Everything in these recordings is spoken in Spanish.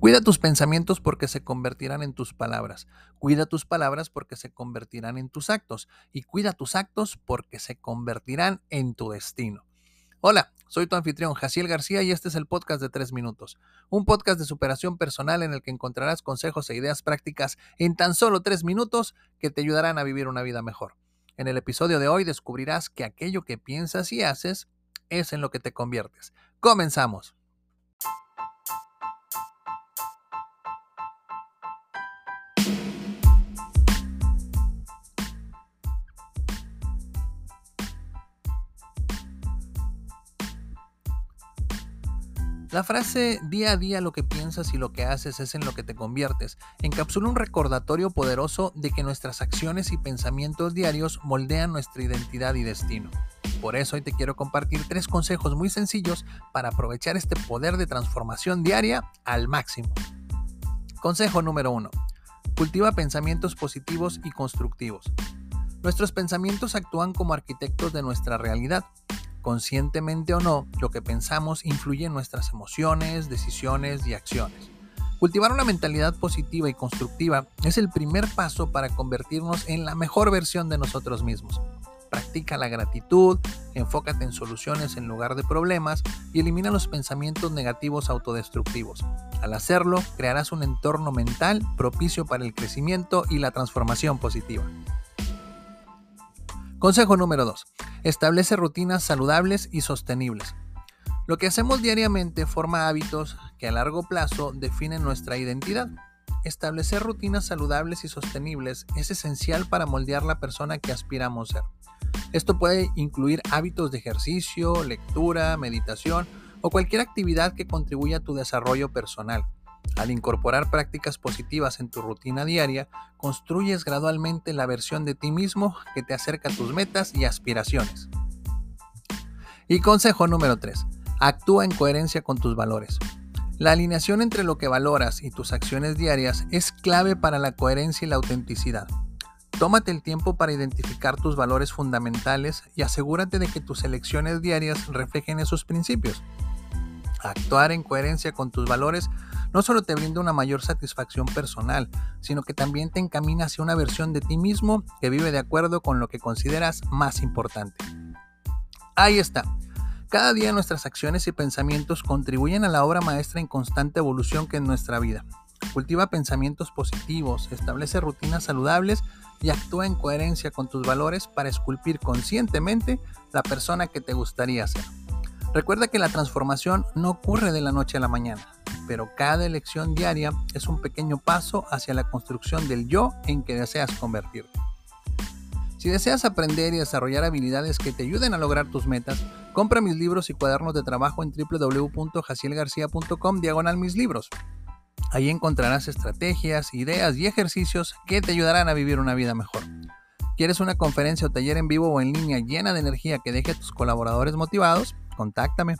Cuida tus pensamientos porque se convertirán en tus palabras. Cuida tus palabras porque se convertirán en tus actos. Y cuida tus actos porque se convertirán en tu destino. Hola, soy tu anfitrión Jaciel García y este es el podcast de 3 minutos. Un podcast de superación personal en el que encontrarás consejos e ideas prácticas en tan solo 3 minutos que te ayudarán a vivir una vida mejor. En el episodio de hoy descubrirás que aquello que piensas y haces es en lo que te conviertes. Comenzamos. La frase día a día lo que piensas y lo que haces es en lo que te conviertes encapsula un recordatorio poderoso de que nuestras acciones y pensamientos diarios moldean nuestra identidad y destino. Por eso hoy te quiero compartir tres consejos muy sencillos para aprovechar este poder de transformación diaria al máximo. Consejo número 1. Cultiva pensamientos positivos y constructivos. Nuestros pensamientos actúan como arquitectos de nuestra realidad conscientemente o no, lo que pensamos influye en nuestras emociones, decisiones y acciones. Cultivar una mentalidad positiva y constructiva es el primer paso para convertirnos en la mejor versión de nosotros mismos. Practica la gratitud, enfócate en soluciones en lugar de problemas y elimina los pensamientos negativos autodestructivos. Al hacerlo, crearás un entorno mental propicio para el crecimiento y la transformación positiva. Consejo número 2. Establece rutinas saludables y sostenibles. Lo que hacemos diariamente forma hábitos que a largo plazo definen nuestra identidad. Establecer rutinas saludables y sostenibles es esencial para moldear la persona que aspiramos ser. Esto puede incluir hábitos de ejercicio, lectura, meditación o cualquier actividad que contribuya a tu desarrollo personal. Al incorporar prácticas positivas en tu rutina diaria, construyes gradualmente la versión de ti mismo que te acerca a tus metas y aspiraciones. Y consejo número 3. Actúa en coherencia con tus valores. La alineación entre lo que valoras y tus acciones diarias es clave para la coherencia y la autenticidad. Tómate el tiempo para identificar tus valores fundamentales y asegúrate de que tus elecciones diarias reflejen esos principios. Actuar en coherencia con tus valores no solo te brinda una mayor satisfacción personal, sino que también te encamina hacia una versión de ti mismo que vive de acuerdo con lo que consideras más importante. Ahí está. Cada día nuestras acciones y pensamientos contribuyen a la obra maestra en constante evolución que es nuestra vida. Cultiva pensamientos positivos, establece rutinas saludables y actúa en coherencia con tus valores para esculpir conscientemente la persona que te gustaría ser. Recuerda que la transformación no ocurre de la noche a la mañana pero cada elección diaria es un pequeño paso hacia la construcción del yo en que deseas convertirte. Si deseas aprender y desarrollar habilidades que te ayuden a lograr tus metas, compra mis libros y cuadernos de trabajo en www.jacielgarcia.com diagonal mis libros. Ahí encontrarás estrategias, ideas y ejercicios que te ayudarán a vivir una vida mejor. ¿Quieres una conferencia o taller en vivo o en línea llena de energía que deje a tus colaboradores motivados? Contáctame.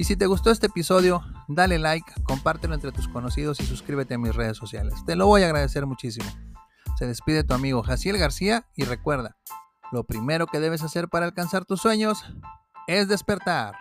Y si te gustó este episodio, dale like, compártelo entre tus conocidos y suscríbete a mis redes sociales. Te lo voy a agradecer muchísimo. Se despide tu amigo Jaciel García y recuerda, lo primero que debes hacer para alcanzar tus sueños es despertar.